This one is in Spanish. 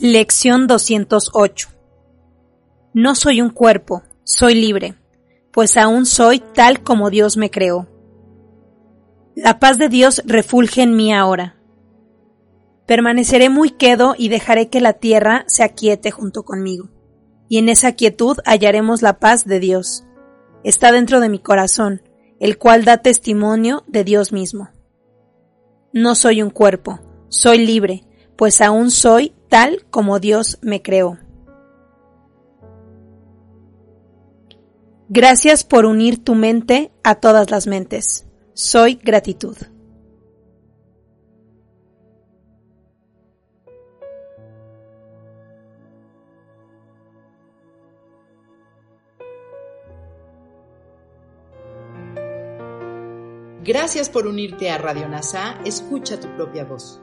Lección 208 No soy un cuerpo, soy libre, pues aún soy tal como Dios me creó. La paz de Dios refulge en mí ahora. Permaneceré muy quedo y dejaré que la tierra se aquiete junto conmigo. Y en esa quietud hallaremos la paz de Dios. Está dentro de mi corazón, el cual da testimonio de Dios mismo. No soy un cuerpo, soy libre, pues aún soy tal como Dios me creó. Gracias por unir tu mente a todas las mentes. Soy gratitud. Gracias por unirte a Radio NASA. Escucha tu propia voz.